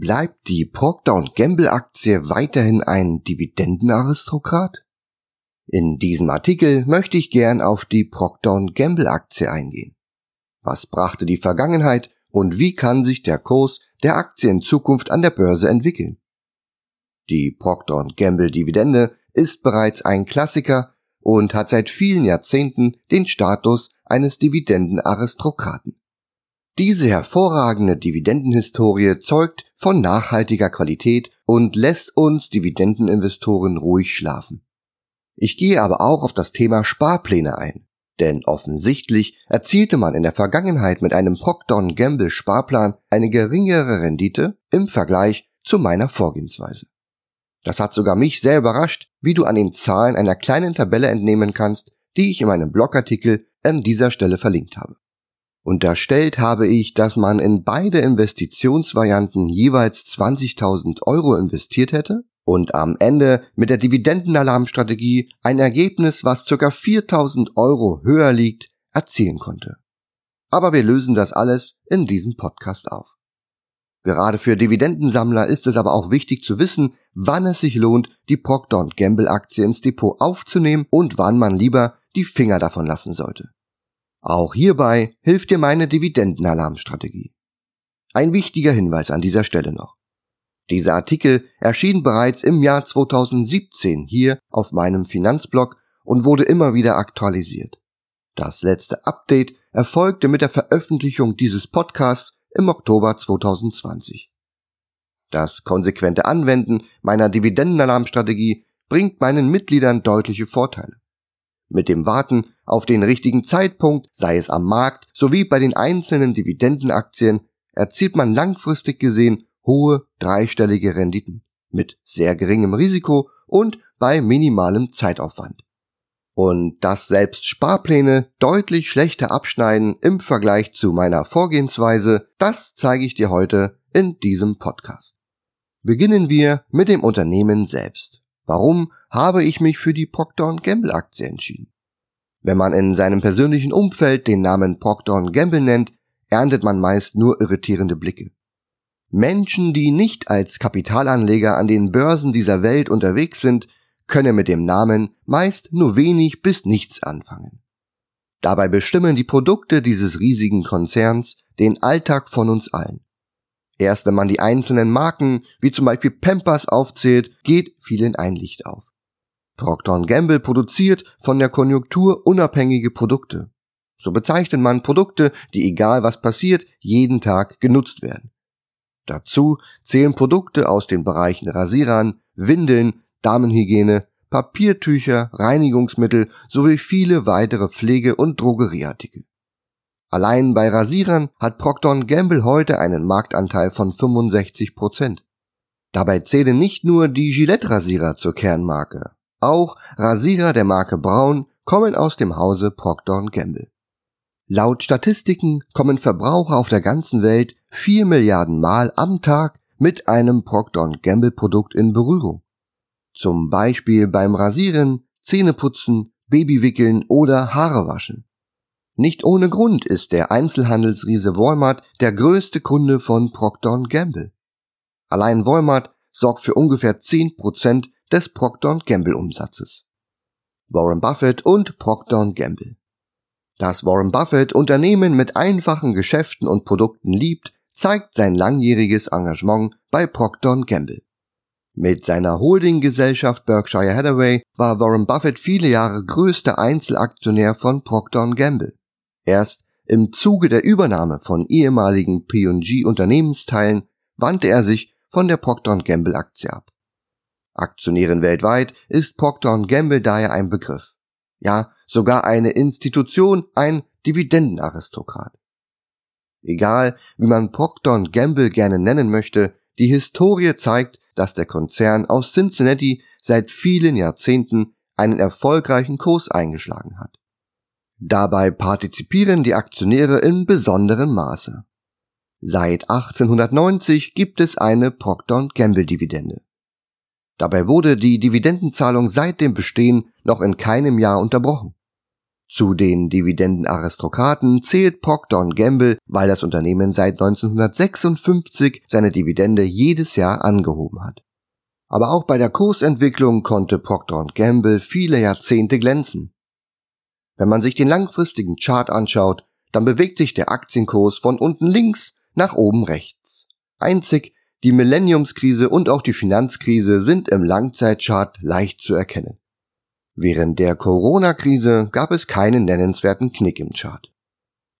Bleibt die Procter Gamble Aktie weiterhin ein Dividendenaristokrat? In diesem Artikel möchte ich gern auf die Procter Gamble Aktie eingehen. Was brachte die Vergangenheit und wie kann sich der Kurs der Aktie in Zukunft an der Börse entwickeln? Die Procter Gamble Dividende ist bereits ein Klassiker und hat seit vielen Jahrzehnten den Status eines Dividendenaristokraten. Diese hervorragende Dividendenhistorie zeugt von nachhaltiger Qualität und lässt uns Dividendeninvestoren ruhig schlafen. Ich gehe aber auch auf das Thema Sparpläne ein, denn offensichtlich erzielte man in der Vergangenheit mit einem Procter Gamble Sparplan eine geringere Rendite im Vergleich zu meiner Vorgehensweise. Das hat sogar mich sehr überrascht, wie du an den Zahlen einer kleinen Tabelle entnehmen kannst, die ich in meinem Blogartikel an dieser Stelle verlinkt habe. Unterstellt habe ich, dass man in beide Investitionsvarianten jeweils 20.000 Euro investiert hätte und am Ende mit der Dividendenalarmstrategie ein Ergebnis, was ca. 4.000 Euro höher liegt, erzielen konnte. Aber wir lösen das alles in diesem Podcast auf. Gerade für Dividendensammler ist es aber auch wichtig zu wissen, wann es sich lohnt, die Procter Gamble Aktie ins Depot aufzunehmen und wann man lieber die Finger davon lassen sollte. Auch hierbei hilft dir meine Dividendenalarmstrategie. Ein wichtiger Hinweis an dieser Stelle noch. Dieser Artikel erschien bereits im Jahr 2017 hier auf meinem Finanzblog und wurde immer wieder aktualisiert. Das letzte Update erfolgte mit der Veröffentlichung dieses Podcasts im Oktober 2020. Das konsequente Anwenden meiner Dividendenalarmstrategie bringt meinen Mitgliedern deutliche Vorteile. Mit dem Warten auf den richtigen Zeitpunkt, sei es am Markt sowie bei den einzelnen Dividendenaktien, erzielt man langfristig gesehen hohe dreistellige Renditen mit sehr geringem Risiko und bei minimalem Zeitaufwand. Und dass selbst Sparpläne deutlich schlechter abschneiden im Vergleich zu meiner Vorgehensweise, das zeige ich dir heute in diesem Podcast. Beginnen wir mit dem Unternehmen selbst. Warum habe ich mich für die Procter Gamble Aktie entschieden? Wenn man in seinem persönlichen Umfeld den Namen Procter Gamble nennt, erntet man meist nur irritierende Blicke. Menschen, die nicht als Kapitalanleger an den Börsen dieser Welt unterwegs sind, können mit dem Namen meist nur wenig bis nichts anfangen. Dabei bestimmen die Produkte dieses riesigen Konzerns den Alltag von uns allen. Erst wenn man die einzelnen Marken, wie zum Beispiel Pampers aufzählt, geht vielen ein Licht auf. Procter Gamble produziert von der Konjunktur unabhängige Produkte. So bezeichnet man Produkte, die egal was passiert, jeden Tag genutzt werden. Dazu zählen Produkte aus den Bereichen Rasierern, Windeln, Damenhygiene, Papiertücher, Reinigungsmittel sowie viele weitere Pflege- und Drogerieartikel. Allein bei Rasierern hat Procter Gamble heute einen Marktanteil von 65 Prozent. Dabei zählen nicht nur die Gillette-Rasierer zur Kernmarke. Auch Rasierer der Marke Braun kommen aus dem Hause Procter Gamble. Laut Statistiken kommen Verbraucher auf der ganzen Welt 4 Milliarden Mal am Tag mit einem Procter Gamble Produkt in Berührung. Zum Beispiel beim Rasieren, Zähneputzen, Babywickeln oder Haare waschen. Nicht ohne Grund ist der Einzelhandelsriese Walmart der größte Kunde von Procter Gamble. Allein Walmart sorgt für ungefähr 10% des Procter Gamble Umsatzes. Warren Buffett und Procter Gamble. Dass Warren Buffett Unternehmen mit einfachen Geschäften und Produkten liebt, zeigt sein langjähriges Engagement bei Procter Gamble. Mit seiner Holdinggesellschaft Berkshire Hathaway war Warren Buffett viele Jahre größter Einzelaktionär von Procter Gamble. Erst im Zuge der Übernahme von ehemaligen P&G Unternehmensteilen wandte er sich von der Procter Gamble Aktie ab. Aktionären weltweit ist Procter Gamble daher ein Begriff. Ja, sogar eine Institution, ein Dividendenaristokrat. Egal, wie man Procter Gamble gerne nennen möchte, die Historie zeigt, dass der Konzern aus Cincinnati seit vielen Jahrzehnten einen erfolgreichen Kurs eingeschlagen hat. Dabei partizipieren die Aktionäre in besonderem Maße. Seit 1890 gibt es eine Procter Gamble Dividende. Dabei wurde die Dividendenzahlung seit dem Bestehen noch in keinem Jahr unterbrochen. Zu den Dividendenaristokraten zählt Procter Gamble, weil das Unternehmen seit 1956 seine Dividende jedes Jahr angehoben hat. Aber auch bei der Kursentwicklung konnte Procter Gamble viele Jahrzehnte glänzen. Wenn man sich den langfristigen Chart anschaut, dann bewegt sich der Aktienkurs von unten links nach oben rechts. Einzig die Millenniumskrise und auch die Finanzkrise sind im Langzeitchart leicht zu erkennen. Während der Corona-Krise gab es keinen nennenswerten Knick im Chart.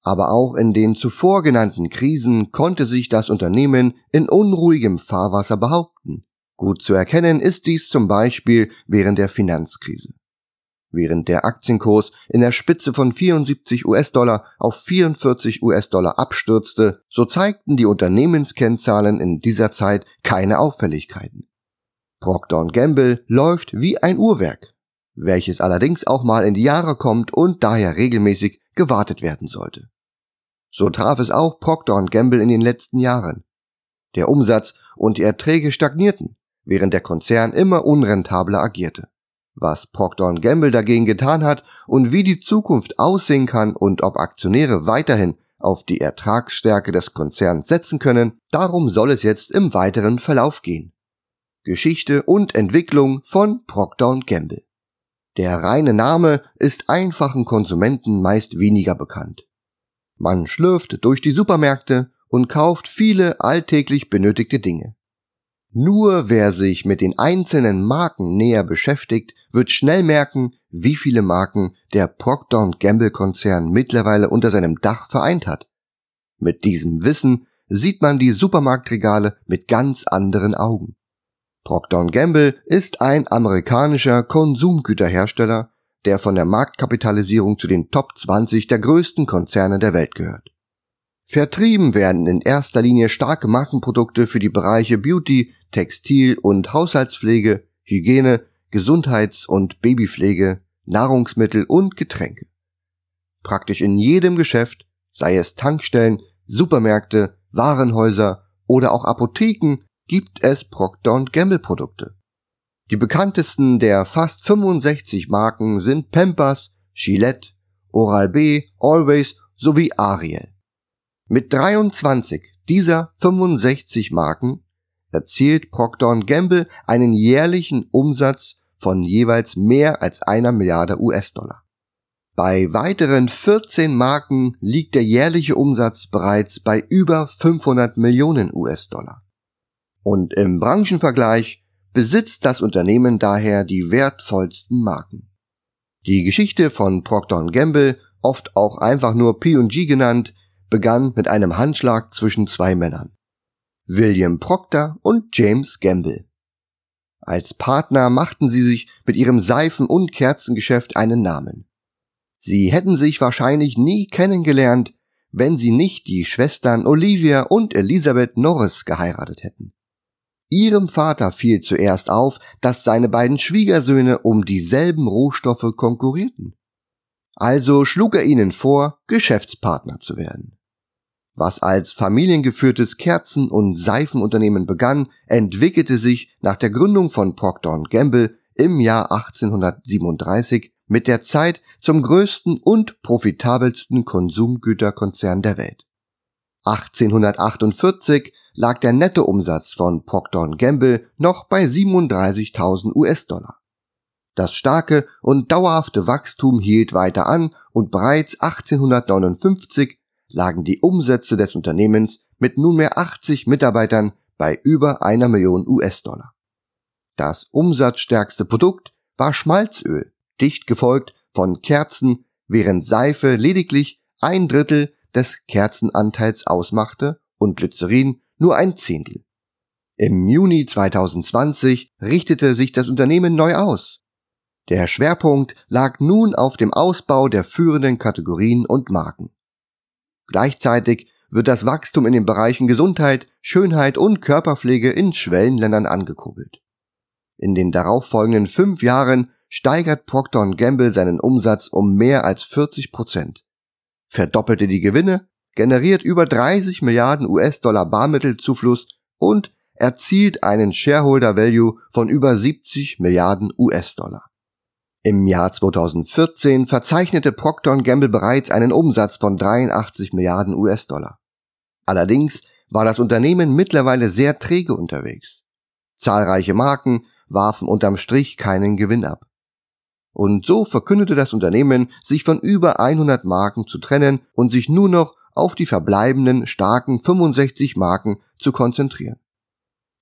Aber auch in den zuvor genannten Krisen konnte sich das Unternehmen in unruhigem Fahrwasser behaupten. Gut zu erkennen ist dies zum Beispiel während der Finanzkrise. Während der Aktienkurs in der Spitze von 74 US-Dollar auf 44 US-Dollar abstürzte, so zeigten die Unternehmenskennzahlen in dieser Zeit keine Auffälligkeiten. Procter Gamble läuft wie ein Uhrwerk welches allerdings auch mal in die Jahre kommt und daher regelmäßig gewartet werden sollte. So traf es auch Procter Gamble in den letzten Jahren. Der Umsatz und die Erträge stagnierten, während der Konzern immer unrentabler agierte. Was Procter Gamble dagegen getan hat und wie die Zukunft aussehen kann und ob Aktionäre weiterhin auf die Ertragsstärke des Konzerns setzen können, darum soll es jetzt im weiteren Verlauf gehen. Geschichte und Entwicklung von Procter Gamble. Der reine Name ist einfachen Konsumenten meist weniger bekannt. Man schlürft durch die Supermärkte und kauft viele alltäglich benötigte Dinge. Nur wer sich mit den einzelnen Marken näher beschäftigt, wird schnell merken, wie viele Marken der Procter Gamble Konzern mittlerweile unter seinem Dach vereint hat. Mit diesem Wissen sieht man die Supermarktregale mit ganz anderen Augen. Procter Gamble ist ein amerikanischer Konsumgüterhersteller, der von der Marktkapitalisierung zu den Top 20 der größten Konzerne der Welt gehört. Vertrieben werden in erster Linie starke Markenprodukte für die Bereiche Beauty, Textil und Haushaltspflege, Hygiene, Gesundheits- und Babypflege, Nahrungsmittel und Getränke. Praktisch in jedem Geschäft, sei es Tankstellen, Supermärkte, Warenhäuser oder auch Apotheken, gibt es Procter Gamble Produkte. Die bekanntesten der fast 65 Marken sind Pampers, Gillette, Oral-B, Always sowie Ariel. Mit 23 dieser 65 Marken erzielt Procter Gamble einen jährlichen Umsatz von jeweils mehr als einer Milliarde US-Dollar. Bei weiteren 14 Marken liegt der jährliche Umsatz bereits bei über 500 Millionen US-Dollar. Und im Branchenvergleich besitzt das Unternehmen daher die wertvollsten Marken. Die Geschichte von Procter Gamble, oft auch einfach nur P&G genannt, begann mit einem Handschlag zwischen zwei Männern. William Procter und James Gamble. Als Partner machten sie sich mit ihrem Seifen- und Kerzengeschäft einen Namen. Sie hätten sich wahrscheinlich nie kennengelernt, wenn sie nicht die Schwestern Olivia und Elizabeth Norris geheiratet hätten. Ihrem Vater fiel zuerst auf, dass seine beiden Schwiegersöhne um dieselben Rohstoffe konkurrierten. Also schlug er ihnen vor, Geschäftspartner zu werden. Was als familiengeführtes Kerzen- und Seifenunternehmen begann, entwickelte sich nach der Gründung von Procter Gamble im Jahr 1837 mit der Zeit zum größten und profitabelsten Konsumgüterkonzern der Welt. 1848 lag der Nettoumsatz von Procter Gamble noch bei 37.000 US-Dollar. Das starke und dauerhafte Wachstum hielt weiter an und bereits 1859 lagen die Umsätze des Unternehmens mit nunmehr 80 Mitarbeitern bei über einer Million US-Dollar. Das umsatzstärkste Produkt war Schmalzöl, dicht gefolgt von Kerzen, während Seife lediglich ein Drittel des Kerzenanteils ausmachte und Glycerin nur ein Zehntel. Im Juni 2020 richtete sich das Unternehmen neu aus. Der Schwerpunkt lag nun auf dem Ausbau der führenden Kategorien und Marken. Gleichzeitig wird das Wachstum in den Bereichen Gesundheit, Schönheit und Körperpflege in Schwellenländern angekurbelt. In den darauffolgenden fünf Jahren steigert Procter Gamble seinen Umsatz um mehr als 40 Prozent, verdoppelte die Gewinne generiert über 30 Milliarden US-Dollar Barmittelzufluss und erzielt einen Shareholder Value von über 70 Milliarden US-Dollar. Im Jahr 2014 verzeichnete Procter Gamble bereits einen Umsatz von 83 Milliarden US-Dollar. Allerdings war das Unternehmen mittlerweile sehr träge unterwegs. Zahlreiche Marken warfen unterm Strich keinen Gewinn ab. Und so verkündete das Unternehmen, sich von über 100 Marken zu trennen und sich nur noch auf die verbleibenden starken 65 Marken zu konzentrieren.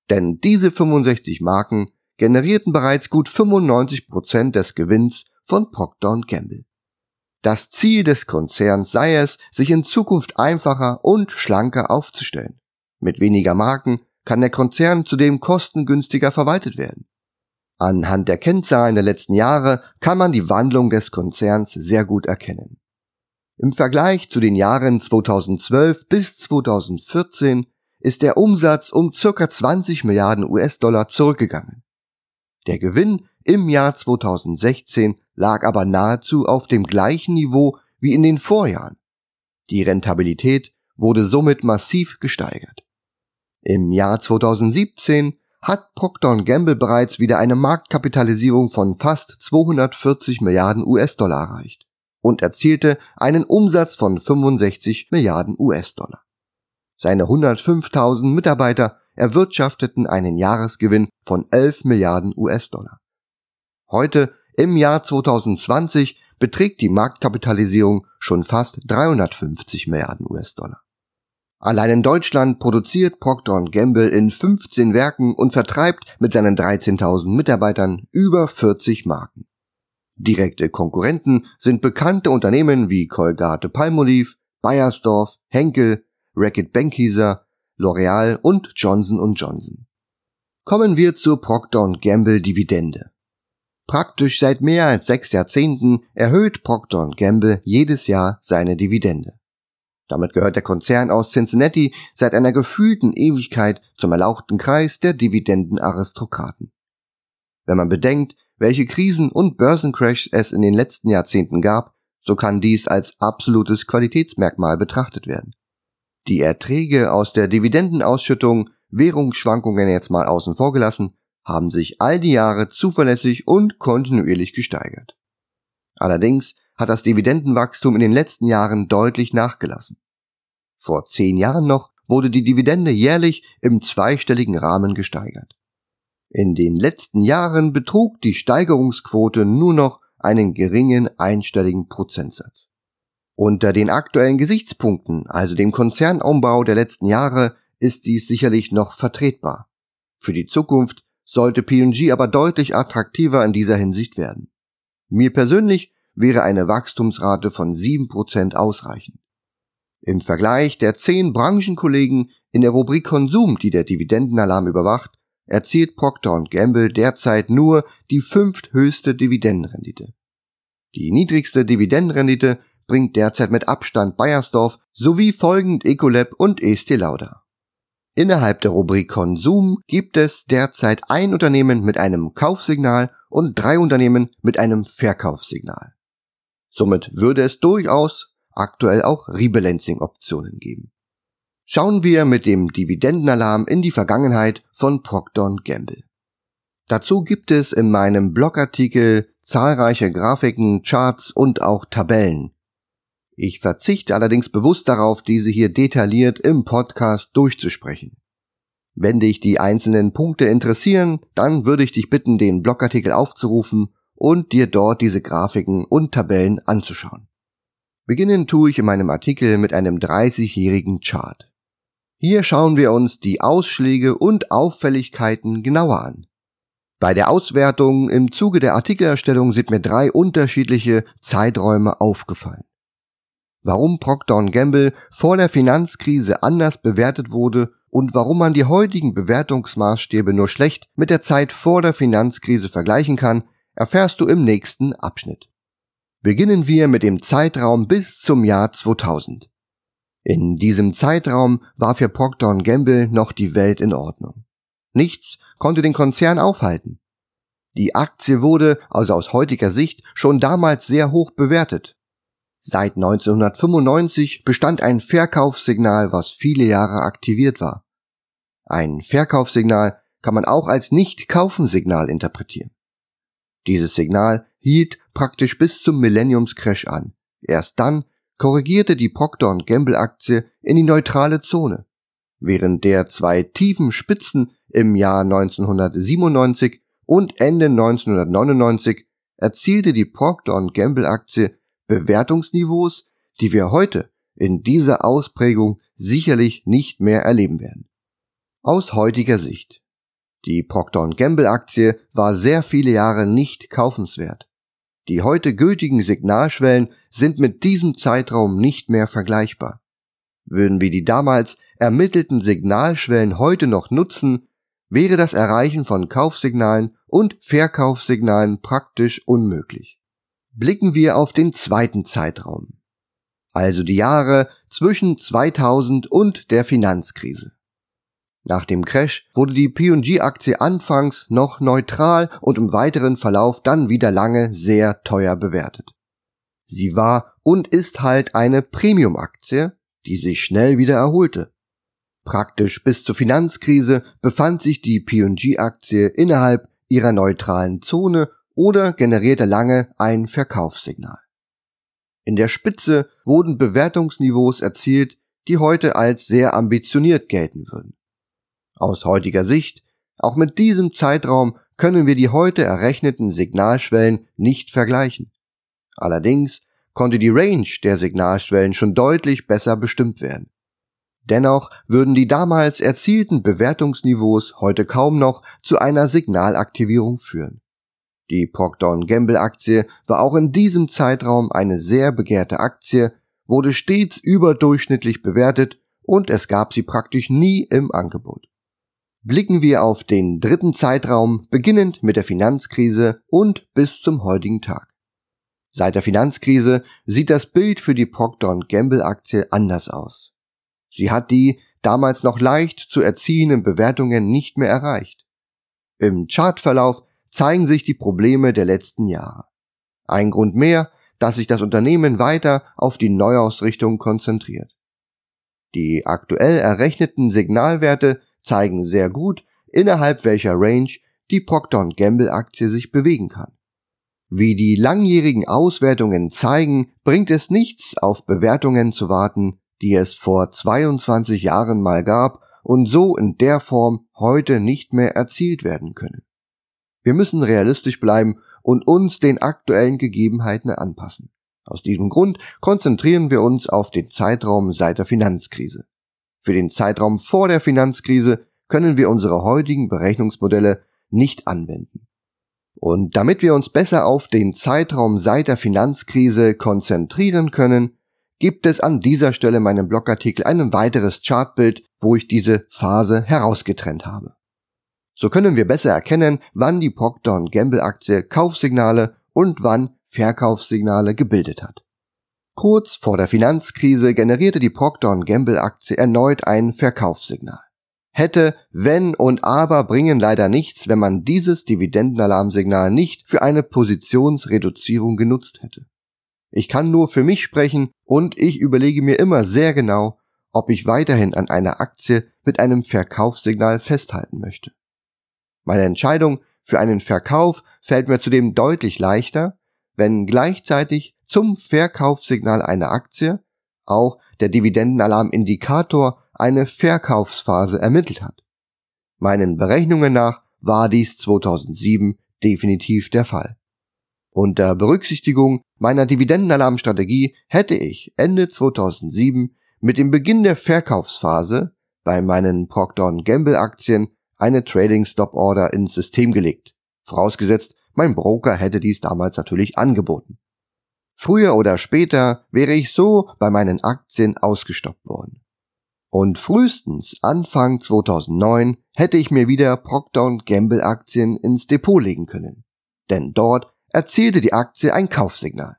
Denn diese 65 Marken generierten bereits gut 95 Prozent des Gewinns von Procter Gamble. Das Ziel des Konzerns sei es, sich in Zukunft einfacher und schlanker aufzustellen. Mit weniger Marken kann der Konzern zudem kostengünstiger verwaltet werden. Anhand der Kennzahlen der letzten Jahre kann man die Wandlung des Konzerns sehr gut erkennen. Im Vergleich zu den Jahren 2012 bis 2014 ist der Umsatz um circa 20 Milliarden US-Dollar zurückgegangen. Der Gewinn im Jahr 2016 lag aber nahezu auf dem gleichen Niveau wie in den Vorjahren. Die Rentabilität wurde somit massiv gesteigert. Im Jahr 2017 hat Procter Gamble bereits wieder eine Marktkapitalisierung von fast 240 Milliarden US-Dollar erreicht und erzielte einen Umsatz von 65 Milliarden US-Dollar. Seine 105.000 Mitarbeiter erwirtschafteten einen Jahresgewinn von 11 Milliarden US-Dollar. Heute, im Jahr 2020, beträgt die Marktkapitalisierung schon fast 350 Milliarden US-Dollar. Allein in Deutschland produziert Procter Gamble in 15 Werken und vertreibt mit seinen 13.000 Mitarbeitern über 40 Marken. Direkte Konkurrenten sind bekannte Unternehmen wie Colgate Palmolive, Bayersdorf, Henkel, Reckitt Benckiser, L'Oreal und Johnson Johnson. Kommen wir zur Procter Gamble Dividende. Praktisch seit mehr als sechs Jahrzehnten erhöht Procter Gamble jedes Jahr seine Dividende. Damit gehört der Konzern aus Cincinnati seit einer gefühlten Ewigkeit zum erlauchten Kreis der Dividendenaristokraten. Wenn man bedenkt, welche Krisen und Börsencrashs es in den letzten Jahrzehnten gab, so kann dies als absolutes Qualitätsmerkmal betrachtet werden. Die Erträge aus der Dividendenausschüttung, Währungsschwankungen jetzt mal außen vor gelassen, haben sich all die Jahre zuverlässig und kontinuierlich gesteigert. Allerdings hat das Dividendenwachstum in den letzten Jahren deutlich nachgelassen. Vor zehn Jahren noch wurde die Dividende jährlich im zweistelligen Rahmen gesteigert. In den letzten Jahren betrug die Steigerungsquote nur noch einen geringen einstelligen Prozentsatz. Unter den aktuellen Gesichtspunkten, also dem Konzernumbau der letzten Jahre, ist dies sicherlich noch vertretbar. Für die Zukunft sollte P&G aber deutlich attraktiver in dieser Hinsicht werden. Mir persönlich wäre eine Wachstumsrate von 7% ausreichend. Im Vergleich der zehn Branchenkollegen in der Rubrik Konsum, die der Dividendenalarm überwacht, erzielt Procter Gamble derzeit nur die fünfthöchste Dividendenrendite. Die niedrigste Dividendenrendite bringt derzeit mit Abstand Bayersdorf sowie folgend Ecolab und Estee Lauder. Innerhalb der Rubrik Konsum gibt es derzeit ein Unternehmen mit einem Kaufsignal und drei Unternehmen mit einem Verkaufssignal. Somit würde es durchaus aktuell auch Rebalancing-Optionen geben. Schauen wir mit dem Dividendenalarm in die Vergangenheit von Procter Gamble. Dazu gibt es in meinem Blogartikel zahlreiche Grafiken, Charts und auch Tabellen, ich verzichte allerdings bewusst darauf, diese hier detailliert im Podcast durchzusprechen. Wenn dich die einzelnen Punkte interessieren, dann würde ich dich bitten, den Blogartikel aufzurufen und dir dort diese Grafiken und Tabellen anzuschauen. Beginnen tue ich in meinem Artikel mit einem 30-jährigen Chart. Hier schauen wir uns die Ausschläge und Auffälligkeiten genauer an. Bei der Auswertung im Zuge der Artikelerstellung sind mir drei unterschiedliche Zeiträume aufgefallen warum Procter Gamble vor der Finanzkrise anders bewertet wurde und warum man die heutigen Bewertungsmaßstäbe nur schlecht mit der Zeit vor der Finanzkrise vergleichen kann, erfährst du im nächsten Abschnitt. Beginnen wir mit dem Zeitraum bis zum Jahr 2000. In diesem Zeitraum war für Procter Gamble noch die Welt in Ordnung. Nichts konnte den Konzern aufhalten. Die Aktie wurde, also aus heutiger Sicht, schon damals sehr hoch bewertet. Seit 1995 bestand ein Verkaufssignal, was viele Jahre aktiviert war. Ein Verkaufssignal kann man auch als Nicht-Kaufen-Signal interpretieren. Dieses Signal hielt praktisch bis zum Millenniumscrash an. Erst dann korrigierte die Procter Gamble Aktie in die neutrale Zone. Während der zwei tiefen Spitzen im Jahr 1997 und Ende 1999 erzielte die Procter Gamble Aktie Bewertungsniveaus, die wir heute in dieser Ausprägung sicherlich nicht mehr erleben werden. Aus heutiger Sicht. Die Procter Gamble Aktie war sehr viele Jahre nicht kaufenswert. Die heute gültigen Signalschwellen sind mit diesem Zeitraum nicht mehr vergleichbar. Würden wir die damals ermittelten Signalschwellen heute noch nutzen, wäre das Erreichen von Kaufsignalen und Verkaufssignalen praktisch unmöglich. Blicken wir auf den zweiten Zeitraum, also die Jahre zwischen 2000 und der Finanzkrise. Nach dem Crash wurde die P&G-Aktie anfangs noch neutral und im weiteren Verlauf dann wieder lange sehr teuer bewertet. Sie war und ist halt eine Premium-Aktie, die sich schnell wieder erholte. Praktisch bis zur Finanzkrise befand sich die P&G-Aktie innerhalb ihrer neutralen Zone oder generierte lange ein Verkaufssignal. In der Spitze wurden Bewertungsniveaus erzielt, die heute als sehr ambitioniert gelten würden. Aus heutiger Sicht, auch mit diesem Zeitraum können wir die heute errechneten Signalschwellen nicht vergleichen. Allerdings konnte die Range der Signalschwellen schon deutlich besser bestimmt werden. Dennoch würden die damals erzielten Bewertungsniveaus heute kaum noch zu einer Signalaktivierung führen. Die Procter Gamble Aktie war auch in diesem Zeitraum eine sehr begehrte Aktie, wurde stets überdurchschnittlich bewertet und es gab sie praktisch nie im Angebot blicken wir auf den dritten Zeitraum, beginnend mit der Finanzkrise und bis zum heutigen Tag. Seit der Finanzkrise sieht das Bild für die Procter Gamble Aktie anders aus. Sie hat die damals noch leicht zu erziehenden Bewertungen nicht mehr erreicht. Im Chartverlauf zeigen sich die Probleme der letzten Jahre. Ein Grund mehr, dass sich das Unternehmen weiter auf die Neuausrichtung konzentriert. Die aktuell errechneten Signalwerte zeigen sehr gut, innerhalb welcher Range die Procter Gamble Aktie sich bewegen kann. Wie die langjährigen Auswertungen zeigen, bringt es nichts, auf Bewertungen zu warten, die es vor 22 Jahren mal gab und so in der Form heute nicht mehr erzielt werden können. Wir müssen realistisch bleiben und uns den aktuellen Gegebenheiten anpassen. Aus diesem Grund konzentrieren wir uns auf den Zeitraum seit der Finanzkrise. Für den Zeitraum vor der Finanzkrise können wir unsere heutigen Berechnungsmodelle nicht anwenden. Und damit wir uns besser auf den Zeitraum seit der Finanzkrise konzentrieren können, gibt es an dieser Stelle meinem Blogartikel ein weiteres Chartbild, wo ich diese Phase herausgetrennt habe. So können wir besser erkennen, wann die Procter Gamble Aktie Kaufsignale und wann Verkaufssignale gebildet hat. Kurz vor der Finanzkrise generierte die Procter Gamble Aktie erneut ein Verkaufssignal. Hätte, wenn und aber bringen leider nichts, wenn man dieses Dividendenalarmsignal nicht für eine Positionsreduzierung genutzt hätte. Ich kann nur für mich sprechen und ich überlege mir immer sehr genau, ob ich weiterhin an einer Aktie mit einem Verkaufssignal festhalten möchte. Meine Entscheidung für einen Verkauf fällt mir zudem deutlich leichter, wenn gleichzeitig zum Verkaufssignal einer Aktie auch der Dividendenalarmindikator eine Verkaufsphase ermittelt hat. Meinen Berechnungen nach war dies 2007 definitiv der Fall. Unter Berücksichtigung meiner Dividendenalarmstrategie hätte ich Ende 2007 mit dem Beginn der Verkaufsphase bei meinen Procter Gamble Aktien eine Trading Stop Order ins System gelegt. Vorausgesetzt, mein Broker hätte dies damals natürlich angeboten. Früher oder später wäre ich so bei meinen Aktien ausgestoppt worden. Und frühestens Anfang 2009 hätte ich mir wieder Procter Gamble Aktien ins Depot legen können. Denn dort erzielte die Aktie ein Kaufsignal.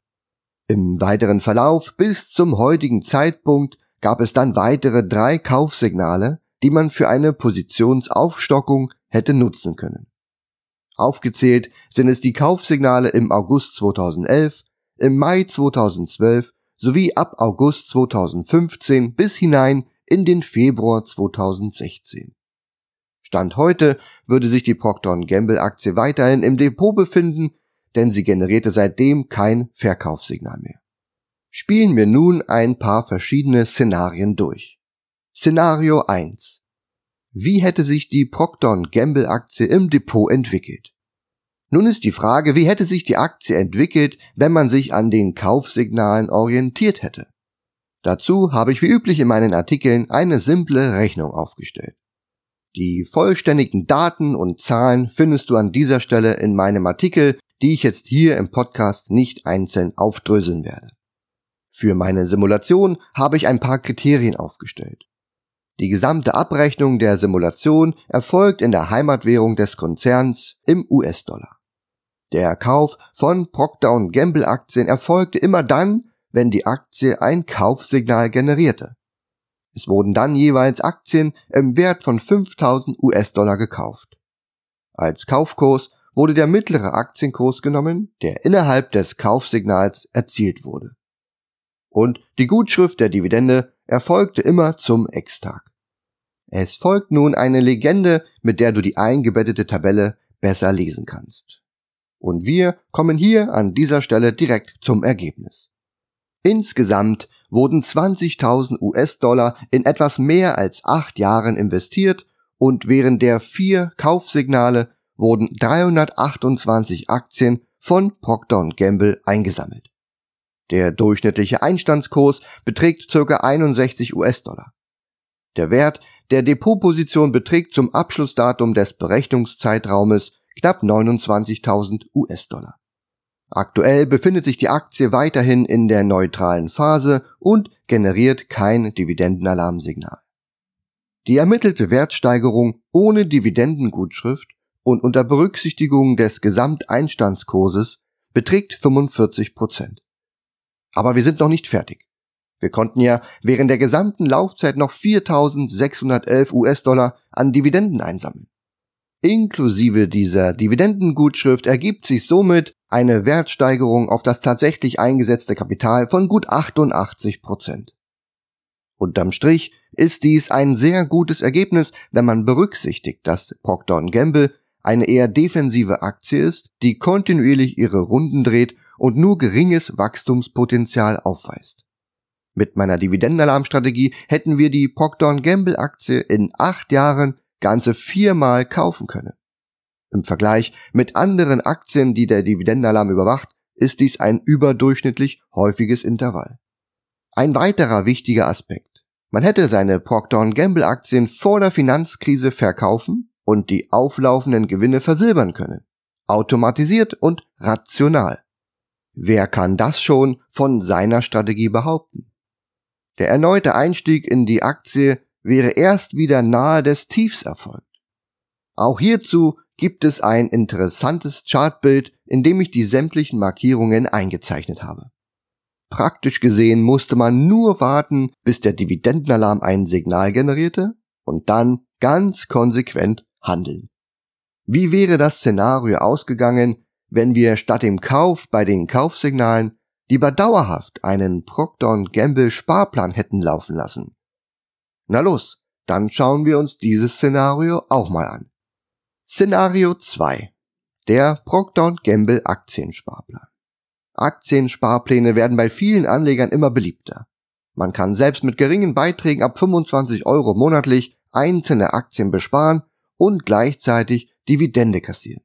Im weiteren Verlauf bis zum heutigen Zeitpunkt gab es dann weitere drei Kaufsignale, die man für eine Positionsaufstockung hätte nutzen können. Aufgezählt sind es die Kaufsignale im August 2011, im Mai 2012 sowie ab August 2015 bis hinein in den Februar 2016. Stand heute würde sich die Procter Gamble Aktie weiterhin im Depot befinden, denn sie generierte seitdem kein Verkaufssignal mehr. Spielen wir nun ein paar verschiedene Szenarien durch. Szenario 1. Wie hätte sich die Procter Gamble Aktie im Depot entwickelt? Nun ist die Frage, wie hätte sich die Aktie entwickelt, wenn man sich an den Kaufsignalen orientiert hätte? Dazu habe ich wie üblich in meinen Artikeln eine simple Rechnung aufgestellt. Die vollständigen Daten und Zahlen findest du an dieser Stelle in meinem Artikel, die ich jetzt hier im Podcast nicht einzeln aufdröseln werde. Für meine Simulation habe ich ein paar Kriterien aufgestellt. Die gesamte Abrechnung der Simulation erfolgt in der Heimatwährung des Konzerns im US-Dollar. Der Kauf von Procter Gamble Aktien erfolgte immer dann, wenn die Aktie ein Kaufsignal generierte. Es wurden dann jeweils Aktien im Wert von 5000 US-Dollar gekauft. Als Kaufkurs wurde der mittlere Aktienkurs genommen, der innerhalb des Kaufsignals erzielt wurde. Und die Gutschrift der Dividende erfolgte immer zum Ex-Tag. Es folgt nun eine Legende, mit der du die eingebettete Tabelle besser lesen kannst. Und wir kommen hier an dieser Stelle direkt zum Ergebnis. Insgesamt wurden 20.000 US-Dollar in etwas mehr als acht Jahren investiert und während der vier Kaufsignale wurden 328 Aktien von Procter Gamble eingesammelt. Der durchschnittliche Einstandskurs beträgt ca. 61 US-Dollar. Der Wert der Depotposition beträgt zum Abschlussdatum des Berechnungszeitraumes knapp 29.000 US-Dollar. Aktuell befindet sich die Aktie weiterhin in der neutralen Phase und generiert kein Dividendenalarmsignal. Die ermittelte Wertsteigerung ohne Dividendengutschrift und unter Berücksichtigung des Gesamteinstandskurses beträgt 45 Prozent. Aber wir sind noch nicht fertig. Wir konnten ja während der gesamten Laufzeit noch 4.611 US-Dollar an Dividenden einsammeln. Inklusive dieser Dividendengutschrift ergibt sich somit eine Wertsteigerung auf das tatsächlich eingesetzte Kapital von gut 88 Prozent. Unterm Strich ist dies ein sehr gutes Ergebnis, wenn man berücksichtigt, dass Procter Gamble eine eher defensive Aktie ist, die kontinuierlich ihre Runden dreht und nur geringes Wachstumspotenzial aufweist. Mit meiner Dividendenalarmstrategie hätten wir die Procter Gamble Aktie in acht Jahren ganze viermal kaufen könne. Im Vergleich mit anderen Aktien, die der Dividendenalarm überwacht, ist dies ein überdurchschnittlich häufiges Intervall. Ein weiterer wichtiger Aspekt. Man hätte seine Procter Gamble Aktien vor der Finanzkrise verkaufen und die auflaufenden Gewinne versilbern können. Automatisiert und rational. Wer kann das schon von seiner Strategie behaupten? Der erneute Einstieg in die Aktie wäre erst wieder nahe des Tiefs erfolgt. Auch hierzu gibt es ein interessantes Chartbild, in dem ich die sämtlichen Markierungen eingezeichnet habe. Praktisch gesehen musste man nur warten, bis der Dividendenalarm ein Signal generierte und dann ganz konsequent handeln. Wie wäre das Szenario ausgegangen, wenn wir statt dem Kauf bei den Kaufsignalen lieber dauerhaft einen Procter Gamble Sparplan hätten laufen lassen? Na los, dann schauen wir uns dieses Szenario auch mal an. Szenario 2. Der Procter Gamble Aktiensparplan. Aktiensparpläne werden bei vielen Anlegern immer beliebter. Man kann selbst mit geringen Beiträgen ab 25 Euro monatlich einzelne Aktien besparen und gleichzeitig Dividende kassieren.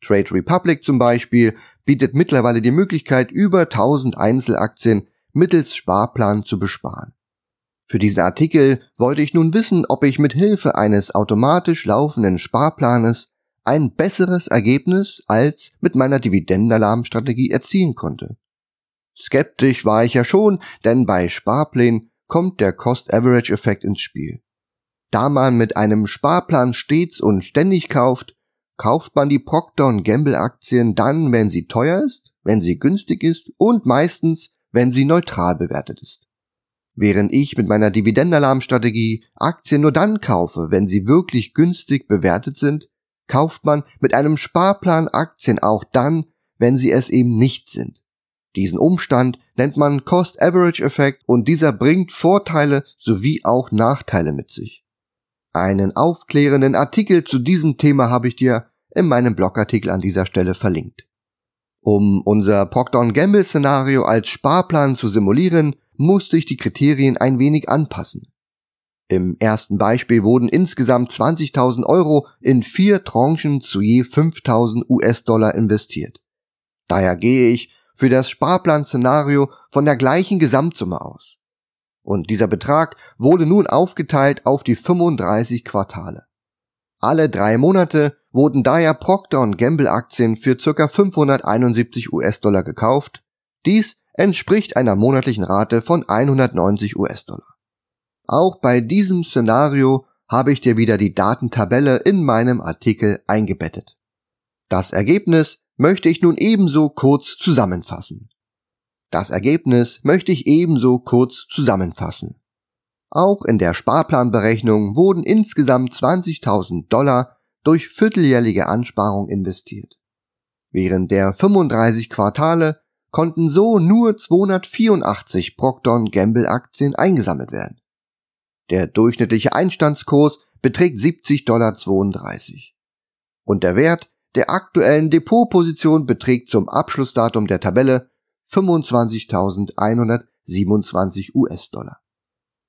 Trade Republic zum Beispiel bietet mittlerweile die Möglichkeit, über 1000 Einzelaktien mittels Sparplan zu besparen. Für diesen Artikel wollte ich nun wissen, ob ich mit Hilfe eines automatisch laufenden Sparplanes ein besseres Ergebnis als mit meiner Dividendenalarmstrategie erzielen konnte. Skeptisch war ich ja schon, denn bei Sparplänen kommt der Cost-Average-Effekt ins Spiel. Da man mit einem Sparplan stets und ständig kauft, kauft man die Procter Gamble Aktien dann, wenn sie teuer ist, wenn sie günstig ist und meistens, wenn sie neutral bewertet ist. Während ich mit meiner Dividendenalarmstrategie Aktien nur dann kaufe, wenn sie wirklich günstig bewertet sind, kauft man mit einem Sparplan Aktien auch dann, wenn sie es eben nicht sind. Diesen Umstand nennt man Cost-Average-Effekt und dieser bringt Vorteile sowie auch Nachteile mit sich. Einen aufklärenden Artikel zu diesem Thema habe ich dir in meinem Blogartikel an dieser Stelle verlinkt. Um unser Procter Gamble Szenario als Sparplan zu simulieren, musste ich die Kriterien ein wenig anpassen. Im ersten Beispiel wurden insgesamt 20.000 Euro in vier Tranchen zu je 5.000 US-Dollar investiert. Daher gehe ich für das Sparplan-Szenario von der gleichen Gesamtsumme aus. Und dieser Betrag wurde nun aufgeteilt auf die 35 Quartale. Alle drei Monate wurden daher Procter Gamble Aktien für ca. 571 US-Dollar gekauft. Dies entspricht einer monatlichen Rate von 190 US-Dollar. Auch bei diesem Szenario habe ich dir wieder die Datentabelle in meinem Artikel eingebettet. Das Ergebnis möchte ich nun ebenso kurz zusammenfassen. Das Ergebnis möchte ich ebenso kurz zusammenfassen. Auch in der Sparplanberechnung wurden insgesamt 20.000 Dollar durch vierteljährliche Ansparung investiert. Während der 35 Quartale konnten so nur 284 Procter Gamble Aktien eingesammelt werden. Der durchschnittliche Einstandskurs beträgt 70,32 Dollar. Und der Wert der aktuellen Depotposition beträgt zum Abschlussdatum der Tabelle 25.127 US-Dollar.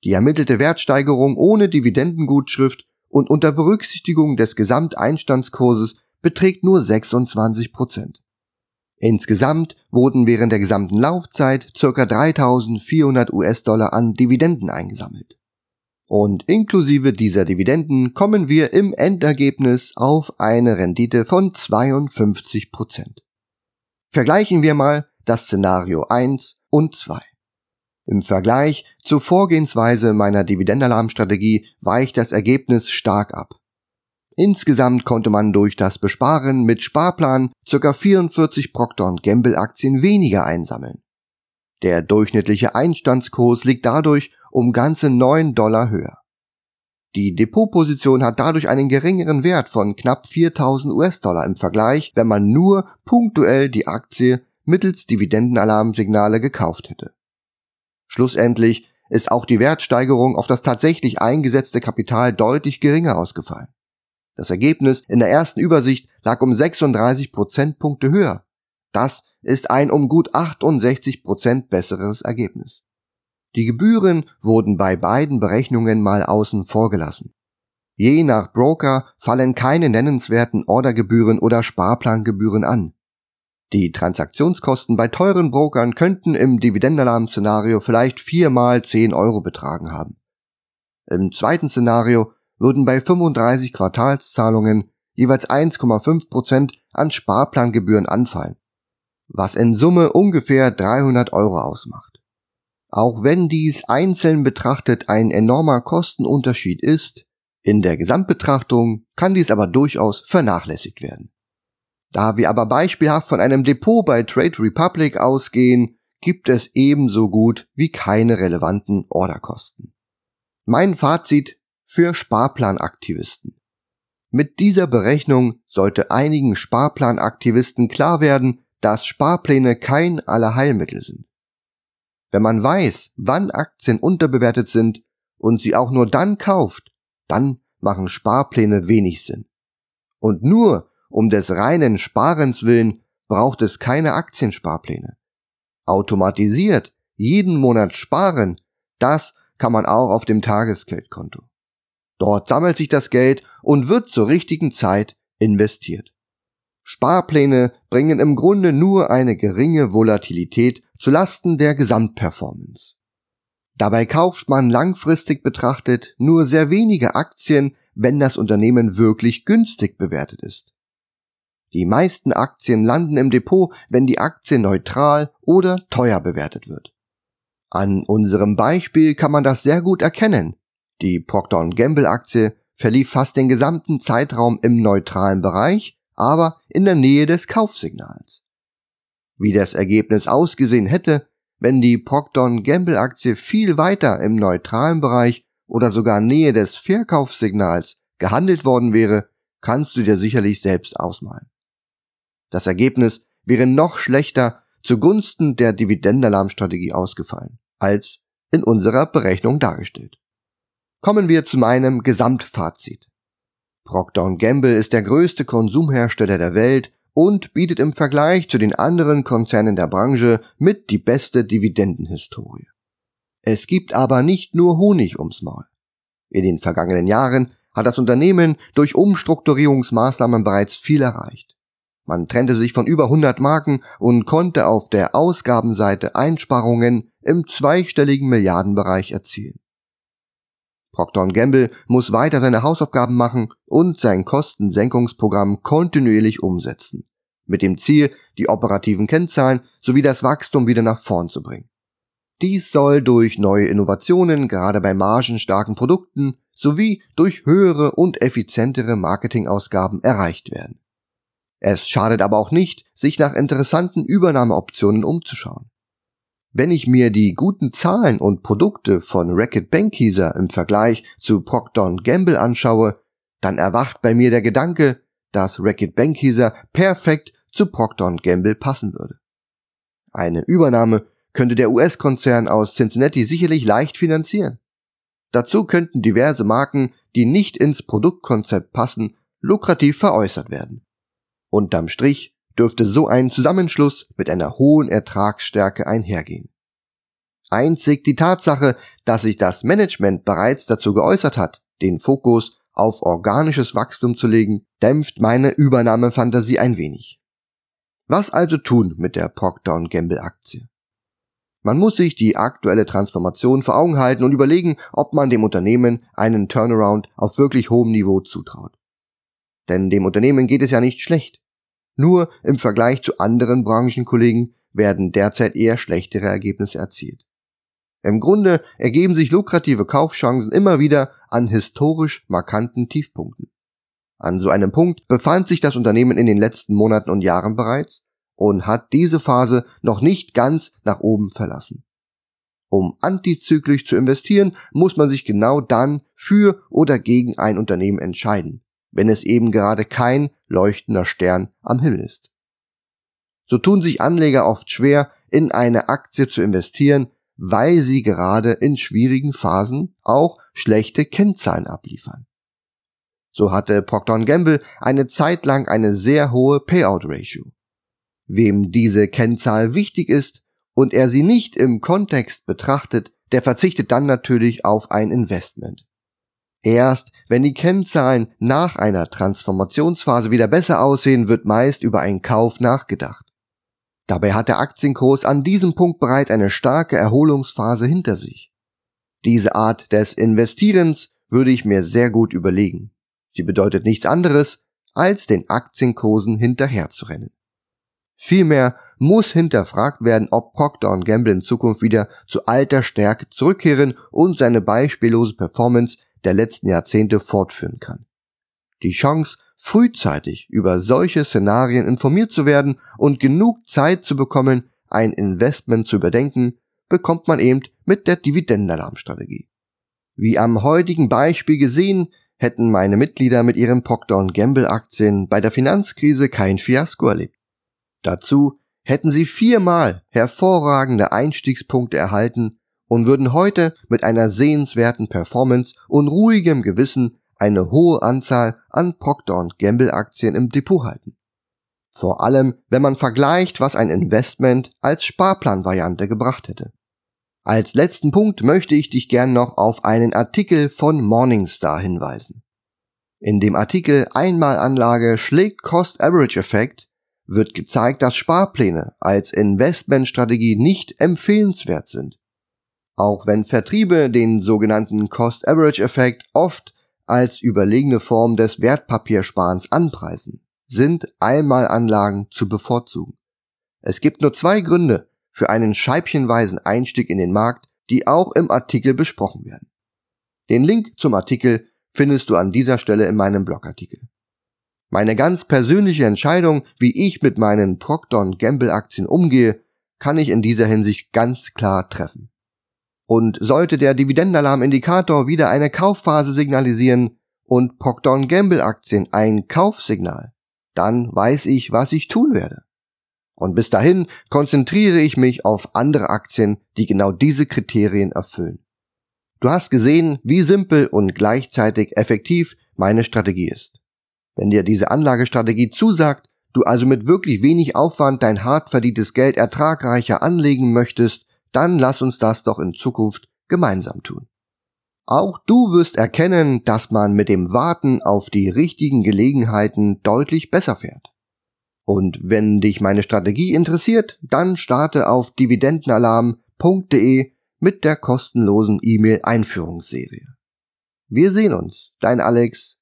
Die ermittelte Wertsteigerung ohne Dividendengutschrift und unter Berücksichtigung des Gesamteinstandskurses beträgt nur 26 Prozent. Insgesamt wurden während der gesamten Laufzeit ca. 3.400 US-Dollar an Dividenden eingesammelt. Und inklusive dieser Dividenden kommen wir im Endergebnis auf eine Rendite von 52 Prozent. Vergleichen wir mal das Szenario 1 und 2. Im Vergleich zur Vorgehensweise meiner Dividendenalarmstrategie weicht das Ergebnis stark ab. Insgesamt konnte man durch das Besparen mit Sparplan ca. 44 Procter Gamble Aktien weniger einsammeln. Der durchschnittliche Einstandskurs liegt dadurch um ganze 9 Dollar höher. Die Depotposition hat dadurch einen geringeren Wert von knapp 4000 US-Dollar im Vergleich, wenn man nur punktuell die Aktie mittels Dividendenalarmsignale gekauft hätte. Schlussendlich ist auch die Wertsteigerung auf das tatsächlich eingesetzte Kapital deutlich geringer ausgefallen. Das Ergebnis in der ersten Übersicht lag um 36 Prozentpunkte höher. Das ist ein um gut 68 Prozent besseres Ergebnis. Die Gebühren wurden bei beiden Berechnungen mal außen vor gelassen. Je nach Broker fallen keine nennenswerten Ordergebühren oder Sparplangebühren an. Die Transaktionskosten bei teuren Brokern könnten im Dividendenalarm-Szenario vielleicht viermal 10 Euro betragen haben. Im zweiten Szenario würden bei 35 Quartalszahlungen jeweils 1,5 Prozent an Sparplangebühren anfallen, was in Summe ungefähr 300 Euro ausmacht. Auch wenn dies einzeln betrachtet ein enormer Kostenunterschied ist, in der Gesamtbetrachtung kann dies aber durchaus vernachlässigt werden. Da wir aber beispielhaft von einem Depot bei Trade Republic ausgehen, gibt es ebenso gut wie keine relevanten Orderkosten. Mein Fazit für Sparplanaktivisten. Mit dieser Berechnung sollte einigen Sparplanaktivisten klar werden, dass Sparpläne kein Allerheilmittel sind. Wenn man weiß, wann Aktien unterbewertet sind und sie auch nur dann kauft, dann machen Sparpläne wenig Sinn. Und nur um des reinen Sparens willen braucht es keine Aktiensparpläne. Automatisiert jeden Monat sparen, das kann man auch auf dem Tagesgeldkonto. Dort sammelt sich das Geld und wird zur richtigen Zeit investiert. Sparpläne bringen im Grunde nur eine geringe Volatilität zu Lasten der Gesamtperformance. Dabei kauft man langfristig betrachtet nur sehr wenige Aktien, wenn das Unternehmen wirklich günstig bewertet ist. Die meisten Aktien landen im Depot, wenn die Aktie neutral oder teuer bewertet wird. An unserem Beispiel kann man das sehr gut erkennen. Die Procter Gamble Aktie verlief fast den gesamten Zeitraum im neutralen Bereich, aber in der Nähe des Kaufsignals wie das Ergebnis ausgesehen hätte, wenn die Procter Gamble Aktie viel weiter im neutralen Bereich oder sogar Nähe des Verkaufssignals gehandelt worden wäre, kannst du dir sicherlich selbst ausmalen. Das Ergebnis wäre noch schlechter zugunsten der Dividendenalarmstrategie ausgefallen, als in unserer Berechnung dargestellt. Kommen wir zu meinem Gesamtfazit. Procter Gamble ist der größte Konsumhersteller der Welt und bietet im Vergleich zu den anderen Konzernen der Branche mit die beste Dividendenhistorie. Es gibt aber nicht nur Honig ums Maul. In den vergangenen Jahren hat das Unternehmen durch Umstrukturierungsmaßnahmen bereits viel erreicht. Man trennte sich von über 100 Marken und konnte auf der Ausgabenseite Einsparungen im zweistelligen Milliardenbereich erzielen. Procter Gamble muss weiter seine Hausaufgaben machen und sein Kostensenkungsprogramm kontinuierlich umsetzen, mit dem Ziel, die operativen Kennzahlen sowie das Wachstum wieder nach vorn zu bringen. Dies soll durch neue Innovationen, gerade bei margenstarken Produkten, sowie durch höhere und effizientere Marketingausgaben erreicht werden. Es schadet aber auch nicht, sich nach interessanten Übernahmeoptionen umzuschauen. Wenn ich mir die guten Zahlen und Produkte von Racket Bankieser im Vergleich zu Procter Gamble anschaue, dann erwacht bei mir der Gedanke, dass Racket Bankieser perfekt zu Procter Gamble passen würde. Eine Übernahme könnte der US-Konzern aus Cincinnati sicherlich leicht finanzieren. Dazu könnten diverse Marken, die nicht ins Produktkonzept passen, lukrativ veräußert werden. Unterm Strich dürfte so ein Zusammenschluss mit einer hohen Ertragsstärke einhergehen. Einzig die Tatsache, dass sich das Management bereits dazu geäußert hat, den Fokus auf organisches Wachstum zu legen, dämpft meine Übernahmefantasie ein wenig. Was also tun mit der Procter Gamble Aktie? Man muss sich die aktuelle Transformation vor Augen halten und überlegen, ob man dem Unternehmen einen Turnaround auf wirklich hohem Niveau zutraut. Denn dem Unternehmen geht es ja nicht schlecht. Nur im Vergleich zu anderen Branchenkollegen werden derzeit eher schlechtere Ergebnisse erzielt. Im Grunde ergeben sich lukrative Kaufchancen immer wieder an historisch markanten Tiefpunkten. An so einem Punkt befand sich das Unternehmen in den letzten Monaten und Jahren bereits und hat diese Phase noch nicht ganz nach oben verlassen. Um antizyklisch zu investieren, muss man sich genau dann für oder gegen ein Unternehmen entscheiden wenn es eben gerade kein leuchtender Stern am Himmel ist. So tun sich Anleger oft schwer, in eine Aktie zu investieren, weil sie gerade in schwierigen Phasen auch schlechte Kennzahlen abliefern. So hatte Procter Gamble eine Zeit lang eine sehr hohe Payout Ratio. Wem diese Kennzahl wichtig ist und er sie nicht im Kontext betrachtet, der verzichtet dann natürlich auf ein Investment. Erst wenn die Kennzahlen nach einer Transformationsphase wieder besser aussehen, wird meist über einen Kauf nachgedacht. Dabei hat der Aktienkurs an diesem Punkt bereits eine starke Erholungsphase hinter sich. Diese Art des Investierens würde ich mir sehr gut überlegen. Sie bedeutet nichts anderes, als den Aktienkursen hinterherzurennen. Vielmehr muss hinterfragt werden, ob Procter Gamble in Zukunft wieder zu alter Stärke zurückkehren und seine beispiellose Performance der letzten Jahrzehnte fortführen kann. Die Chance, frühzeitig über solche Szenarien informiert zu werden und genug Zeit zu bekommen, ein Investment zu überdenken, bekommt man eben mit der Dividendenalarmstrategie. Wie am heutigen Beispiel gesehen, hätten meine Mitglieder mit ihren Procter Gamble Aktien bei der Finanzkrise kein Fiasko erlebt. Dazu hätten sie viermal hervorragende Einstiegspunkte erhalten und würden heute mit einer sehenswerten Performance und ruhigem Gewissen eine hohe Anzahl an Procter Gamble Aktien im Depot halten. Vor allem, wenn man vergleicht, was ein Investment als Sparplanvariante gebracht hätte. Als letzten Punkt möchte ich dich gern noch auf einen Artikel von Morningstar hinweisen. In dem Artikel Einmalanlage schlägt Cost-Average-Effekt wird gezeigt, dass Sparpläne als Investmentstrategie nicht empfehlenswert sind. Auch wenn Vertriebe den sogenannten Cost-Average-Effekt oft als überlegene Form des Wertpapiersparens anpreisen, sind Einmalanlagen zu bevorzugen. Es gibt nur zwei Gründe für einen scheibchenweisen Einstieg in den Markt, die auch im Artikel besprochen werden. Den Link zum Artikel findest du an dieser Stelle in meinem Blogartikel. Meine ganz persönliche Entscheidung, wie ich mit meinen Procter Gamble Aktien umgehe, kann ich in dieser Hinsicht ganz klar treffen. Und sollte der Dividendenalarm-Indikator wieder eine Kaufphase signalisieren und Procter Gamble Aktien ein Kaufsignal, dann weiß ich, was ich tun werde. Und bis dahin konzentriere ich mich auf andere Aktien, die genau diese Kriterien erfüllen. Du hast gesehen, wie simpel und gleichzeitig effektiv meine Strategie ist. Wenn dir diese Anlagestrategie zusagt, du also mit wirklich wenig Aufwand dein hart verdientes Geld ertragreicher anlegen möchtest, dann lass uns das doch in Zukunft gemeinsam tun. Auch du wirst erkennen, dass man mit dem Warten auf die richtigen Gelegenheiten deutlich besser fährt. Und wenn dich meine Strategie interessiert, dann starte auf dividendenalarm.de mit der kostenlosen E-Mail-Einführungsserie. Wir sehen uns, dein Alex